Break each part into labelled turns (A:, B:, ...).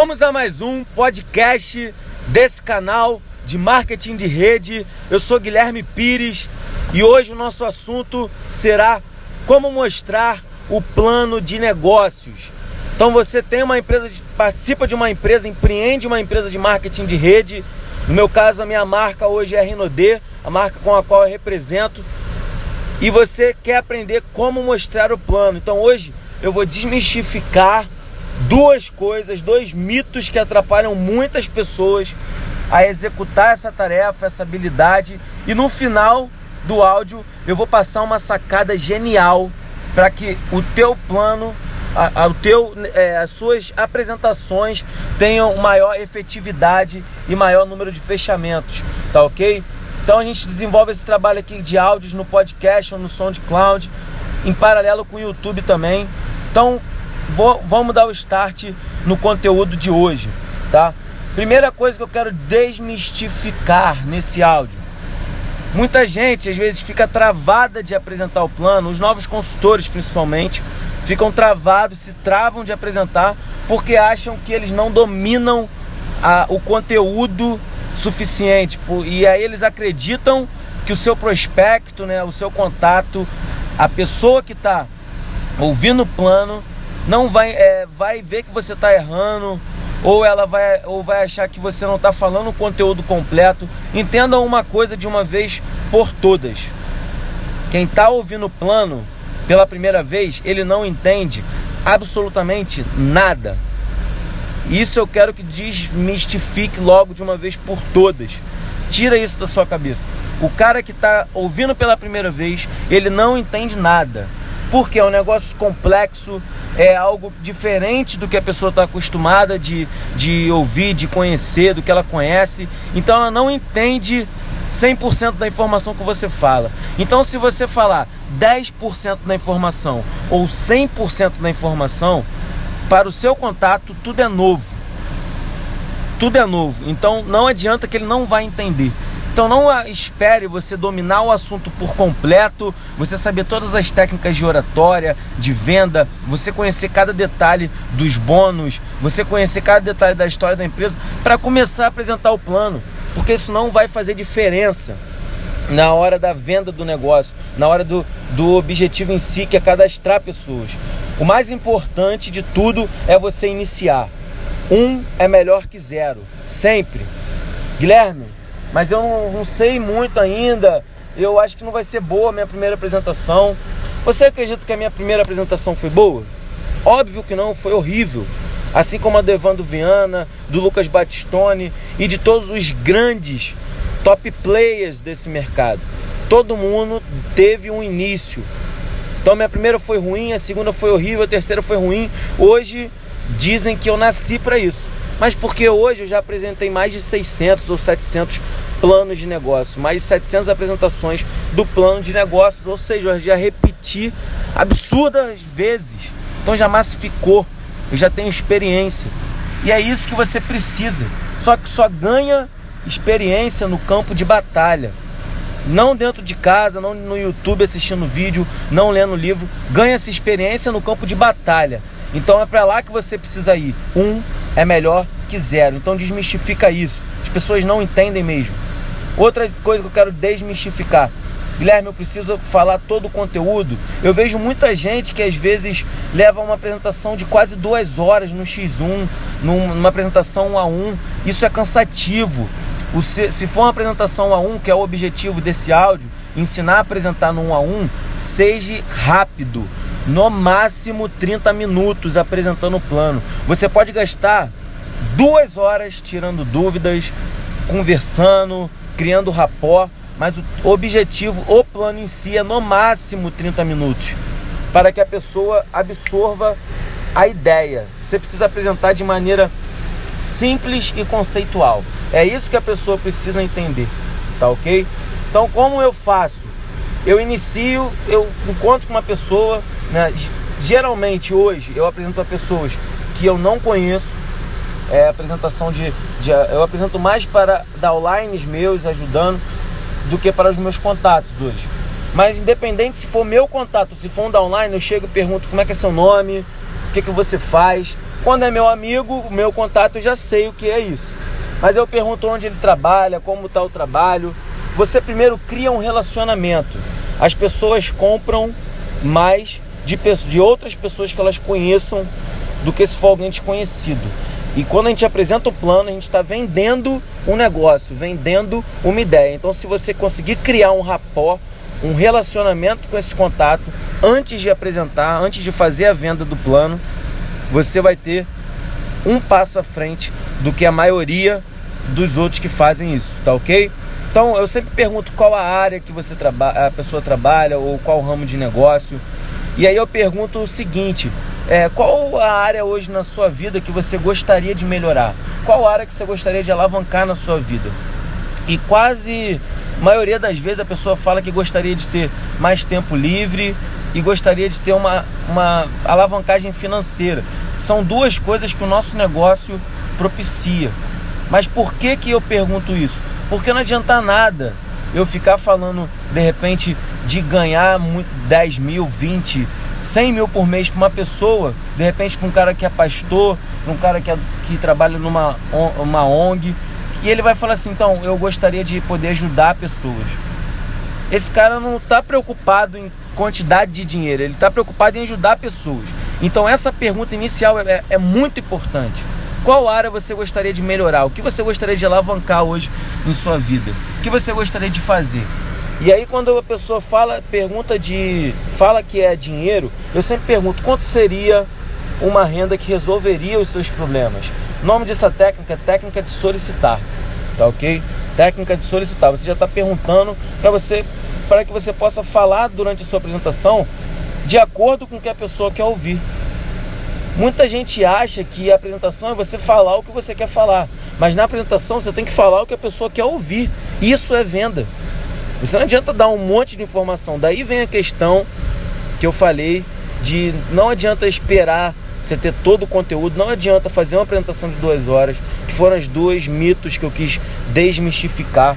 A: Vamos a mais um podcast desse canal de marketing de rede. Eu sou Guilherme Pires e hoje o nosso assunto será como mostrar o plano de negócios. Então você tem uma empresa, participa de uma empresa, empreende uma empresa de marketing de rede. No meu caso, a minha marca hoje é a Rinode, a marca com a qual eu represento. E você quer aprender como mostrar o plano. Então hoje eu vou desmistificar duas coisas, dois mitos que atrapalham muitas pessoas a executar essa tarefa, essa habilidade. E no final do áudio eu vou passar uma sacada genial para que o teu plano, a, a, teu, é, as suas apresentações tenham maior efetividade e maior número de fechamentos, tá ok? Então a gente desenvolve esse trabalho aqui de áudios no podcast ou no SoundCloud, em paralelo com o YouTube também. Então vou, vamos dar o start no conteúdo de hoje, tá? Primeira coisa que eu quero desmistificar nesse áudio. Muita gente às vezes fica travada de apresentar o plano, os novos consultores principalmente, ficam travados, se travam de apresentar porque acham que eles não dominam a, o conteúdo suficiente. E aí eles acreditam que o seu prospecto, né, o seu contato, a pessoa que está ouvindo o plano, não vai, é, vai ver que você está errando, ou ela vai, ou vai achar que você não está falando o conteúdo completo. Entendam uma coisa de uma vez por todas. Quem está ouvindo o plano pela primeira vez, ele não entende absolutamente nada. Isso eu quero que desmistifique logo de uma vez por todas. Tira isso da sua cabeça. O cara que está ouvindo pela primeira vez, ele não entende nada porque é um negócio complexo, é algo diferente do que a pessoa está acostumada de, de ouvir, de conhecer, do que ela conhece. Então ela não entende 100% da informação que você fala. Então, se você falar 10% da informação ou 100% da informação, para o seu contato tudo é novo. Tudo é novo. Então, não adianta que ele não vai entender. Então não espere você dominar o assunto por completo, você saber todas as técnicas de oratória, de venda, você conhecer cada detalhe dos bônus, você conhecer cada detalhe da história da empresa para começar a apresentar o plano, porque isso não vai fazer diferença na hora da venda do negócio, na hora do, do objetivo em si, que é cadastrar pessoas. O mais importante de tudo é você iniciar. Um é melhor que zero, sempre. Guilherme, mas eu não, não sei muito ainda. Eu acho que não vai ser boa a minha primeira apresentação. Você acredita que a minha primeira apresentação foi boa? Óbvio que não, foi horrível. Assim como a do Evandro Viana, do Lucas Batistone e de todos os grandes top players desse mercado. Todo mundo teve um início. Então minha primeira foi ruim, a segunda foi horrível, a terceira foi ruim. Hoje dizem que eu nasci para isso mas porque hoje eu já apresentei mais de 600 ou 700 planos de negócio, mais de 700 apresentações do plano de negócios, ou seja, eu já repeti absurdas vezes, então já massificou, eu já tenho experiência, e é isso que você precisa, só que só ganha experiência no campo de batalha. Não dentro de casa, não no YouTube assistindo vídeo, não lendo livro, ganha essa experiência no campo de batalha. Então é para lá que você precisa ir. Um é melhor que zero. Então desmistifica isso. As pessoas não entendem mesmo. Outra coisa que eu quero desmistificar. Guilherme, eu preciso falar todo o conteúdo. Eu vejo muita gente que às vezes leva uma apresentação de quase duas horas no X1, numa apresentação 1 a 1. Isso é cansativo. Se for uma apresentação 1 a 1, que é o objetivo desse áudio, ensinar a apresentar no 1 a 1, seja rápido no máximo 30 minutos apresentando o plano. Você pode gastar duas horas tirando dúvidas, conversando, criando rapó, mas o objetivo, o plano em si é no máximo 30 minutos para que a pessoa absorva a ideia. Você precisa apresentar de maneira simples e conceitual. É isso que a pessoa precisa entender, tá ok? Então, como eu faço? Eu inicio, eu encontro com uma pessoa, né? Geralmente hoje eu apresento a pessoas que eu não conheço. É apresentação de, de eu apresento mais para downlines meus ajudando do que para os meus contatos hoje. Mas independente se for meu contato, se for um downline, eu chego e pergunto como é que é seu nome, o que, que você faz, Quando é meu amigo, o meu contato, eu já sei o que é isso. Mas eu pergunto onde ele trabalha, como está o trabalho. Você primeiro cria um relacionamento. As pessoas compram mais de, de outras pessoas que elas conheçam do que se for alguém desconhecido. E quando a gente apresenta o plano, a gente está vendendo um negócio, vendendo uma ideia. Então, se você conseguir criar um rapó, um relacionamento com esse contato, antes de apresentar, antes de fazer a venda do plano, você vai ter um passo à frente do que a maioria dos outros que fazem isso, tá ok? Então eu sempre pergunto qual a área que você trabalha, a pessoa trabalha ou qual ramo de negócio. E aí eu pergunto o seguinte: é, qual a área hoje na sua vida que você gostaria de melhorar? Qual área que você gostaria de alavancar na sua vida? E quase a maioria das vezes a pessoa fala que gostaria de ter mais tempo livre e gostaria de ter uma, uma alavancagem financeira. São duas coisas que o nosso negócio propicia. Mas por que, que eu pergunto isso? Porque não adianta nada eu ficar falando de repente de ganhar 10 mil, 20, 100 mil por mês para uma pessoa, de repente para um cara que é pastor, para um cara que, é, que trabalha numa uma ONG, e ele vai falar assim: então, eu gostaria de poder ajudar pessoas. Esse cara não está preocupado em quantidade de dinheiro, ele está preocupado em ajudar pessoas. Então, essa pergunta inicial é, é muito importante. Qual área você gostaria de melhorar? O que você gostaria de alavancar hoje em sua vida? O que você gostaria de fazer? E aí quando a pessoa fala, pergunta de, fala que é dinheiro, eu sempre pergunto quanto seria uma renda que resolveria os seus problemas. O nome dessa técnica é técnica de solicitar, tá ok? Técnica de solicitar. Você já está perguntando para você, para que você possa falar durante a sua apresentação de acordo com o que a pessoa quer ouvir. Muita gente acha que a apresentação é você falar o que você quer falar, mas na apresentação você tem que falar o que a pessoa quer ouvir. Isso é venda. Você não adianta dar um monte de informação. Daí vem a questão que eu falei de não adianta esperar você ter todo o conteúdo, não adianta fazer uma apresentação de duas horas, que foram as dois mitos que eu quis desmistificar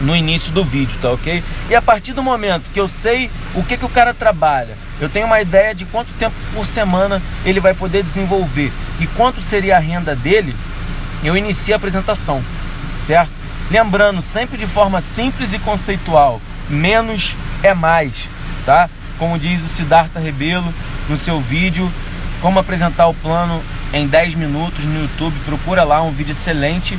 A: no início do vídeo, tá ok? E a partir do momento que eu sei o que, que o cara trabalha, eu tenho uma ideia de quanto tempo por semana ele vai poder desenvolver e quanto seria a renda dele, eu inicio a apresentação, certo? Lembrando, sempre de forma simples e conceitual, menos é mais, tá? Como diz o Siddhartha Rebelo no seu vídeo, como apresentar o plano em 10 minutos no YouTube, procura lá um vídeo excelente,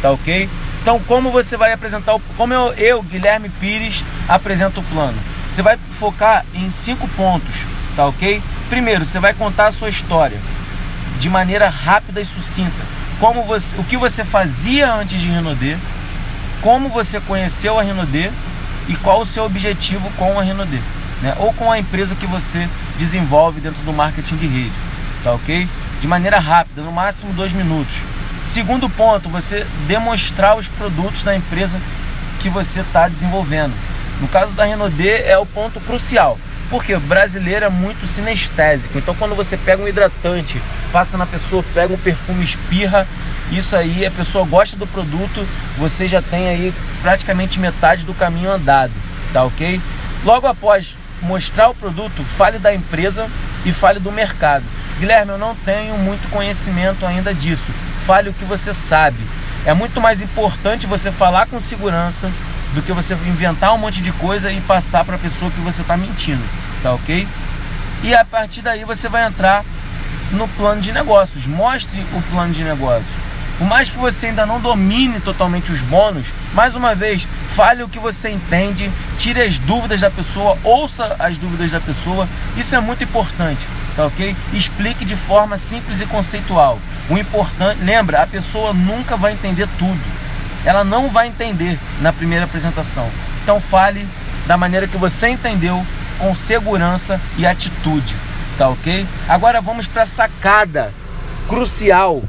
A: tá ok? Então, como você vai apresentar o como eu, eu Guilherme Pires apresento o plano? Você vai focar em cinco pontos, tá ok? Primeiro, você vai contar a sua história de maneira rápida e sucinta. Como você, o que você fazia antes de Renaudet, como você conheceu a Renaudet e qual o seu objetivo com a Renaudet, né? Ou com a empresa que você desenvolve dentro do marketing de rede, tá ok? De maneira rápida, no máximo dois minutos. Segundo ponto, você demonstrar os produtos da empresa que você está desenvolvendo. No caso da Renaudet é o ponto crucial. Porque brasileiro é muito sinestésico. Então quando você pega um hidratante, passa na pessoa, pega um perfume, espirra, isso aí a pessoa gosta do produto, você já tem aí praticamente metade do caminho andado, tá ok? Logo após mostrar o produto, fale da empresa e fale do mercado. Guilherme, eu não tenho muito conhecimento ainda disso. Fale o que você sabe. É muito mais importante você falar com segurança, do que você inventar um monte de coisa e passar para a pessoa que você está mentindo, tá ok? E a partir daí você vai entrar no plano de negócios. Mostre o plano de negócios. Por mais que você ainda não domine totalmente os bônus, mais uma vez, fale o que você entende, tire as dúvidas da pessoa, ouça as dúvidas da pessoa. Isso é muito importante, tá ok? Explique de forma simples e conceitual. O importante, lembra, a pessoa nunca vai entender tudo ela não vai entender na primeira apresentação. Então fale da maneira que você entendeu, com segurança e atitude, tá ok? Agora vamos para a sacada crucial,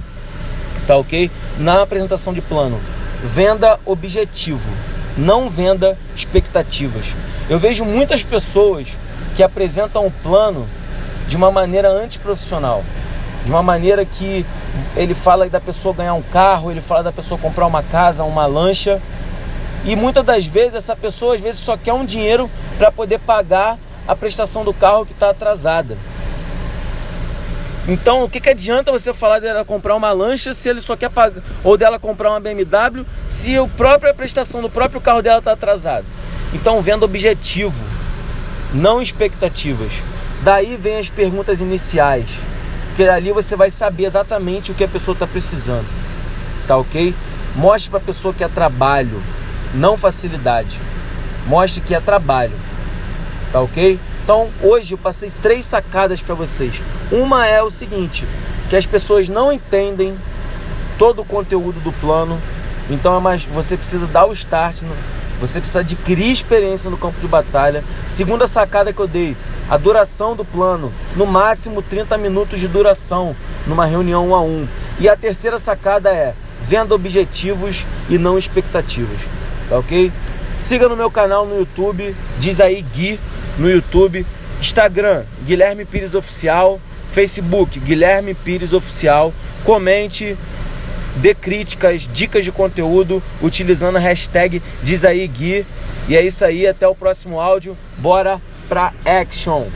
A: tá ok? Na apresentação de plano, venda objetivo, não venda expectativas. Eu vejo muitas pessoas que apresentam o plano de uma maneira antiprofissional de uma maneira que ele fala da pessoa ganhar um carro, ele fala da pessoa comprar uma casa, uma lancha. E muitas das vezes essa pessoa às vezes só quer um dinheiro para poder pagar a prestação do carro que está atrasada. Então, o que, que adianta você falar dela comprar uma lancha se ele só quer pagar, ou dela comprar uma BMW, se a própria prestação do próprio carro dela está atrasada? Então, venda objetivo, não expectativas. Daí vem as perguntas iniciais, que ali você vai saber exatamente o que a pessoa está precisando, tá ok? Mostre para a pessoa que é trabalho, não facilidade. Mostre que é trabalho, tá ok? Então hoje eu passei três sacadas para vocês. Uma é o seguinte, que as pessoas não entendem todo o conteúdo do plano. Então é mais você precisa dar o start, você precisa adquirir experiência no campo de batalha. Segunda sacada que eu dei, a duração do plano, no máximo 30 minutos de duração numa reunião um a um. E a terceira sacada é venda objetivos e não expectativas. Tá ok? Siga no meu canal no YouTube, diz aí Gui no YouTube, Instagram, Guilherme Pires Oficial, Facebook, Guilherme Pires Oficial. Comente, dê críticas, dicas de conteúdo utilizando a hashtag Diz aí Gui. E é isso aí, até o próximo áudio. Bora pra action!